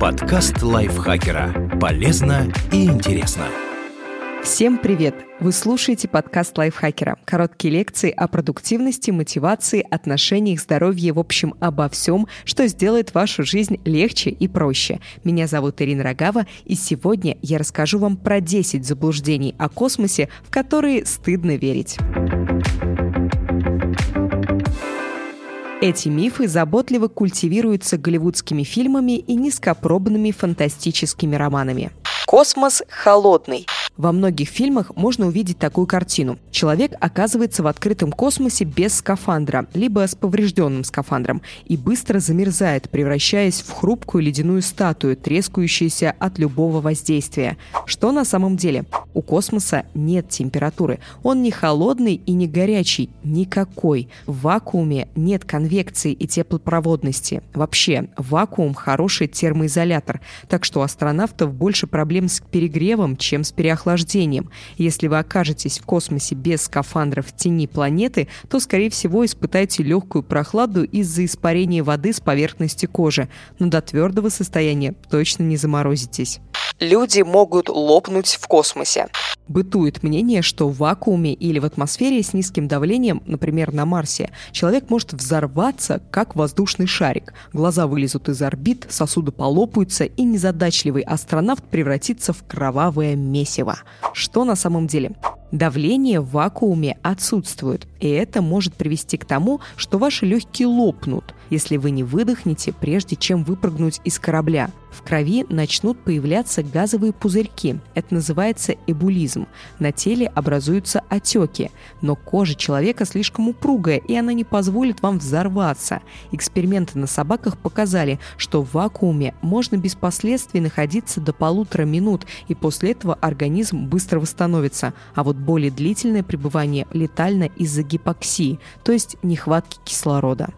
Подкаст лайфхакера. Полезно и интересно. Всем привет! Вы слушаете подкаст лайфхакера. Короткие лекции о продуктивности, мотивации, отношениях, здоровье, в общем, обо всем, что сделает вашу жизнь легче и проще. Меня зовут Ирина Рогава, и сегодня я расскажу вам про 10 заблуждений о космосе, в которые стыдно верить. Эти мифы заботливо культивируются голливудскими фильмами и низкопробными фантастическими романами. Космос холодный. Во многих фильмах можно увидеть такую картину. Человек оказывается в открытом космосе без скафандра, либо с поврежденным скафандром, и быстро замерзает, превращаясь в хрупкую ледяную статую, трескающуюся от любого воздействия. Что на самом деле? У космоса нет температуры. Он не холодный и не горячий. Никакой. В вакууме нет конвекции и теплопроводности. Вообще, вакуум – хороший термоизолятор. Так что у астронавтов больше проблем с перегревом, чем с переохлаждением охлаждением. Если вы окажетесь в космосе без скафандра в тени планеты, то, скорее всего, испытаете легкую прохладу из-за испарения воды с поверхности кожи, но до твердого состояния точно не заморозитесь. Люди могут лопнуть в космосе. Бытует мнение, что в вакууме или в атмосфере с низким давлением, например, на Марсе, человек может взорваться, как воздушный шарик. Глаза вылезут из орбит, сосуды полопаются, и незадачливый астронавт превратится в кровавое месиво. Что на самом деле? Давление в вакууме отсутствует, и это может привести к тому, что ваши легкие лопнут, если вы не выдохнете, прежде чем выпрыгнуть из корабля. В крови начнут появляться газовые пузырьки. Это называется эбулизм. На теле образуются отеки. Но кожа человека слишком упругая, и она не позволит вам взорваться. Эксперименты на собаках показали, что в вакууме можно без последствий находиться до полутора минут, и после этого организм быстро восстановится. А вот более длительное пребывание летально из-за гипоксии, то есть нехватки кислорода.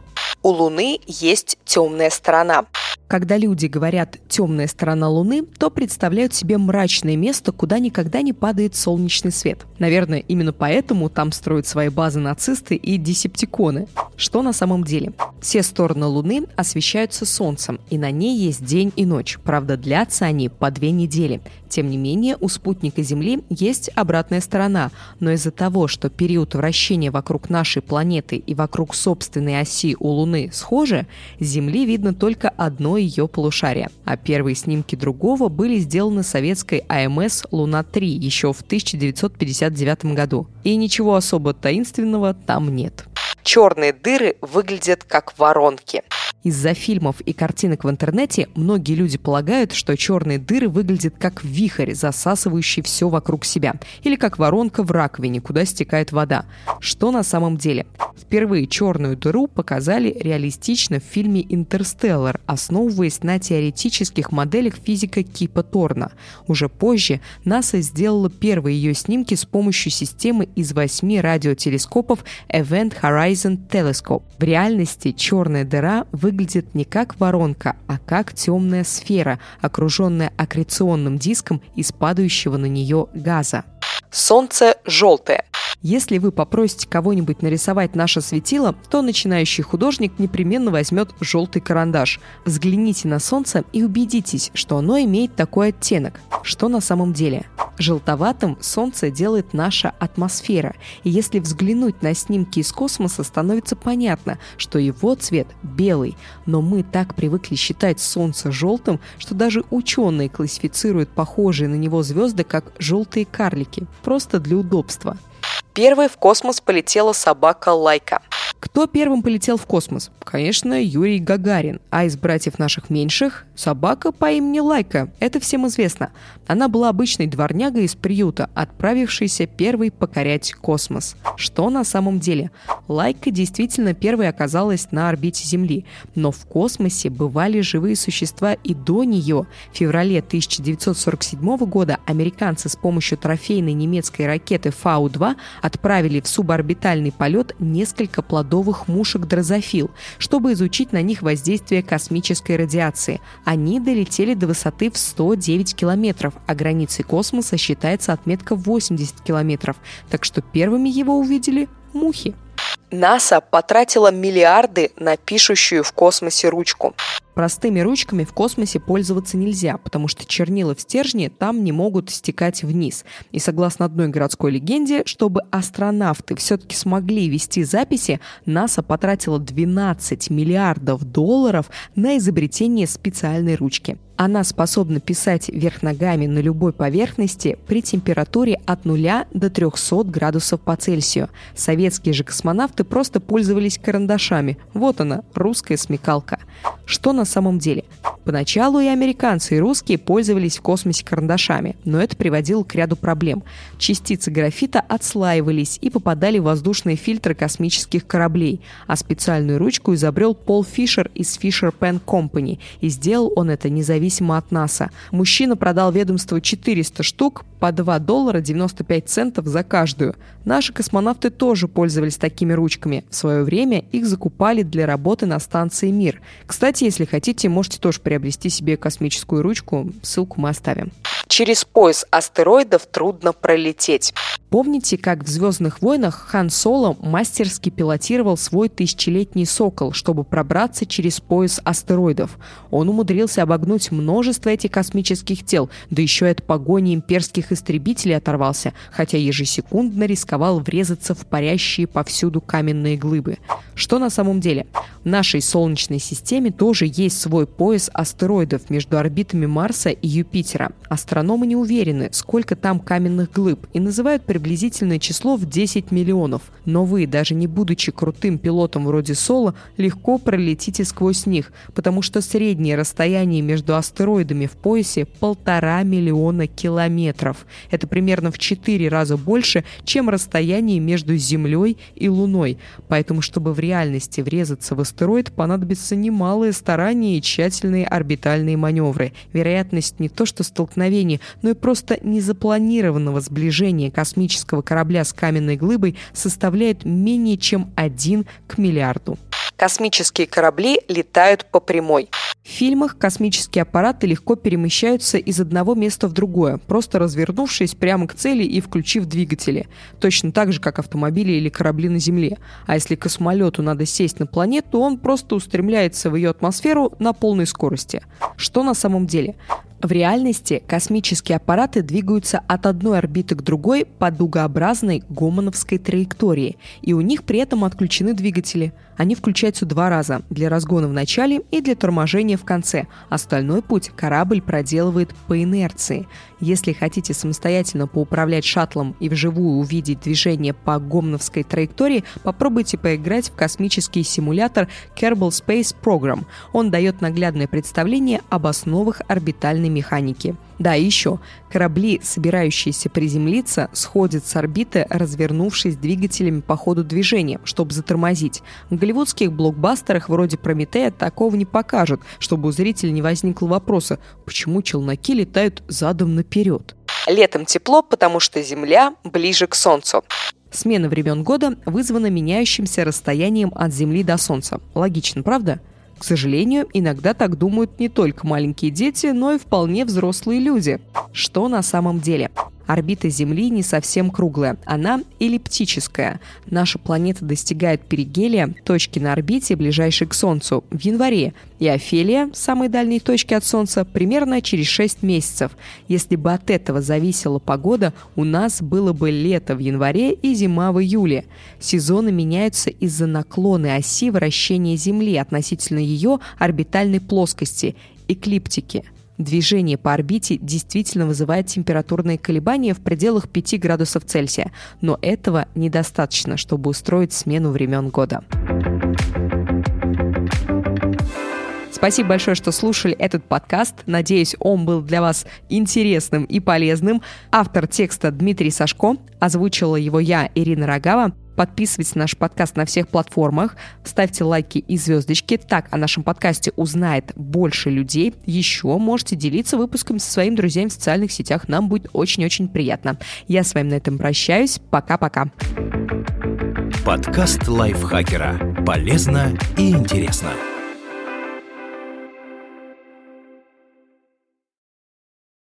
У Луны есть темная сторона. Когда люди говорят «темная сторона Луны», то представляют себе мрачное место, куда никогда не падает солнечный свет. Наверное, именно поэтому там строят свои базы нацисты и десептиконы. Что на самом деле? Все стороны Луны освещаются Солнцем, и на ней есть день и ночь. Правда, длятся они по две недели. Тем не менее, у спутника Земли есть обратная сторона, но из-за того, что период вращения вокруг нашей планеты и вокруг собственной оси у Луны схожи, Земли видно только одно ее полушарие, а первые снимки другого были сделаны советской АМС «Луна-3» еще в 1959 году. И ничего особо таинственного там нет. Черные дыры выглядят как воронки. Из-за фильмов и картинок в интернете многие люди полагают, что черные дыры выглядят как вихрь, засасывающий все вокруг себя, или как воронка в раковине, куда стекает вода. Что на самом деле? Впервые черную дыру показали реалистично в фильме «Интерстеллар», основываясь на теоретических моделях физика Кипа Торна. Уже позже НАСА сделала первые ее снимки с помощью системы из восьми радиотелескопов Event Horizon Telescope. В реальности черная дыра выглядит не как воронка, а как темная сфера, окруженная аккреционным диском из падающего на нее газа. Солнце желтое. Если вы попросите кого-нибудь нарисовать наше светило, то начинающий художник непременно возьмет желтый карандаш. Взгляните на Солнце и убедитесь, что оно имеет такой оттенок. Что на самом деле? Желтоватым Солнце делает наша атмосфера. И если взглянуть на снимки из космоса, становится понятно, что его цвет белый. Но мы так привыкли считать Солнце желтым, что даже ученые классифицируют похожие на него звезды как желтые карлики, просто для удобства. Первой в космос полетела собака Лайка. Кто первым полетел в космос? Конечно, Юрий Гагарин. А из братьев наших меньших – собака по имени Лайка. Это всем известно. Она была обычной дворнягой из приюта, отправившейся первой покорять космос. Что на самом деле? Лайка действительно первой оказалась на орбите Земли. Но в космосе бывали живые существа и до нее. В феврале 1947 года американцы с помощью трофейной немецкой ракеты Фау-2 отправили в суборбитальный полет несколько плодовых мушек дрозофил, чтобы изучить на них воздействие космической радиации. Они долетели до высоты в 109 километров, а границей космоса считается отметка 80 километров, так что первыми его увидели мухи. НАСА потратила миллиарды на пишущую в космосе ручку. Простыми ручками в космосе пользоваться нельзя, потому что чернила в стержне там не могут стекать вниз. И согласно одной городской легенде, чтобы астронавты все-таки смогли вести записи, НАСА потратила 12 миллиардов долларов на изобретение специальной ручки. Она способна писать вверх ногами на любой поверхности при температуре от 0 до 300 градусов по Цельсию. Советские же космонавты просто пользовались карандашами. Вот она, русская смекалка. Что на самом деле? Поначалу и американцы, и русские пользовались в космосе карандашами, но это приводило к ряду проблем. Частицы графита отслаивались и попадали в воздушные фильтры космических кораблей, а специальную ручку изобрел Пол Фишер из Fisher Pen Company, и сделал он это независимо независимо от НАСА. Мужчина продал ведомству 400 штук по 2 доллара 95 центов за каждую. Наши космонавты тоже пользовались такими ручками. В свое время их закупали для работы на станции «Мир». Кстати, если хотите, можете тоже приобрести себе космическую ручку. Ссылку мы оставим. Через пояс астероидов трудно пролететь. Помните, как в «Звездных войнах» Хан Соло мастерски пилотировал свой тысячелетний «Сокол», чтобы пробраться через пояс астероидов? Он умудрился обогнуть множество этих космических тел, да еще и от погони имперских истребителей оторвался, хотя ежесекундно рисковал врезаться в парящие повсюду каменные глыбы. Что на самом деле? В нашей Солнечной системе тоже есть свой пояс астероидов между орбитами Марса и Юпитера. Астрономы не уверены, сколько там каменных глыб, и называют приблизительное число в 10 миллионов. Но вы, даже не будучи крутым пилотом вроде Соло, легко пролетите сквозь них, потому что среднее расстояние между астероидами в поясе полтора миллиона километров. Это примерно в 4 раза больше, чем расстояние между Землей и Луной. Поэтому, чтобы в реальности врезаться в астероид, понадобится немалые старания и тщательные орбитальные маневры. Вероятность не то что столкновения, но и просто незапланированного сближения космического корабля с каменной глыбой составляет менее чем один к миллиарду. Космические корабли летают по прямой. В фильмах космические аппараты легко перемещаются из одного места в другое, просто развернувшись прямо к цели и включив двигатели. Точно так же, как автомобили или корабли на Земле. А если космолету надо сесть на планету, он просто устремляется в ее атмосферу на полной скорости. Что на самом деле? В реальности космические аппараты двигаются от одной орбиты к другой по дугообразной гомоновской траектории, и у них при этом отключены двигатели. Они включаются два раза – для разгона в начале и для торможения в конце. Остальной путь корабль проделывает по инерции. Если хотите самостоятельно поуправлять шаттлом и вживую увидеть движение по гомоновской траектории, попробуйте поиграть в космический симулятор Kerbal Space Program. Он дает наглядное представление об основах орбитальной военной механики. Да, и еще. Корабли, собирающиеся приземлиться, сходят с орбиты, развернувшись двигателями по ходу движения, чтобы затормозить. В голливудских блокбастерах вроде «Прометея» такого не покажут, чтобы у зрителя не возникло вопроса, почему челноки летают задом наперед. Летом тепло, потому что Земля ближе к Солнцу. Смена времен года вызвана меняющимся расстоянием от Земли до Солнца. Логично, правда? К сожалению, иногда так думают не только маленькие дети, но и вполне взрослые люди. Что на самом деле? Орбита Земли не совсем круглая, она эллиптическая. Наша планета достигает перигелия, точки на орбите, ближайшей к Солнцу, в январе, и Офелия, самой дальней точки от Солнца, примерно через 6 месяцев. Если бы от этого зависела погода, у нас было бы лето в январе и зима в июле. Сезоны меняются из-за наклона оси вращения Земли относительно ее орбитальной плоскости – эклиптики – Движение по орбите действительно вызывает температурные колебания в пределах 5 градусов Цельсия, но этого недостаточно, чтобы устроить смену времен года. Спасибо большое, что слушали этот подкаст. Надеюсь, он был для вас интересным и полезным. Автор текста Дмитрий Сашко. Озвучила его я, Ирина Рогава. Подписывайтесь на наш подкаст на всех платформах, ставьте лайки и звездочки. Так о нашем подкасте узнает больше людей. Еще можете делиться выпусками со своими друзьями в социальных сетях. Нам будет очень-очень приятно. Я с вами на этом прощаюсь. Пока-пока. Подкаст лайфхакера. Полезно и интересно.